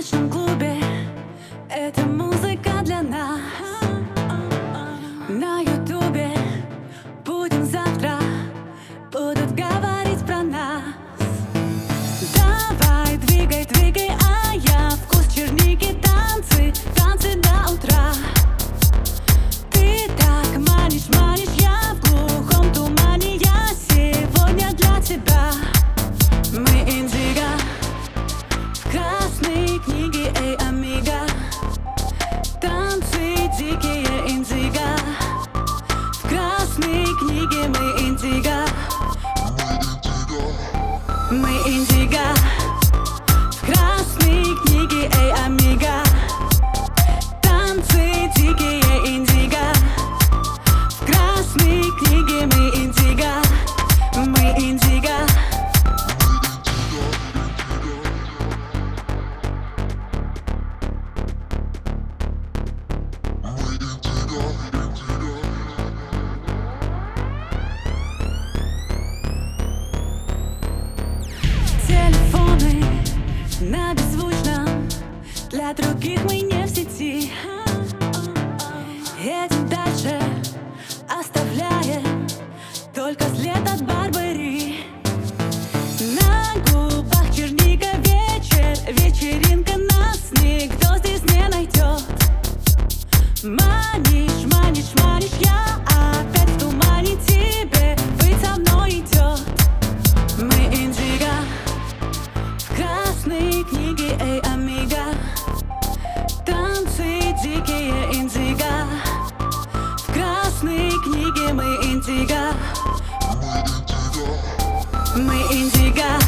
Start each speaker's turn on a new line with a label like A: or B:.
A: ночном клубе. Эта музыка для нас. На ютубе. Будем завтра. Будут говорить про нас. Давай, двигай, двигай, а я Вкус черники, танцы, танцы до утра Ты так манишь, манишь, книге мы индиго Мы индиго В красной книге, эй, амиго Для других мы не в сети. Едем индиго Мы индиго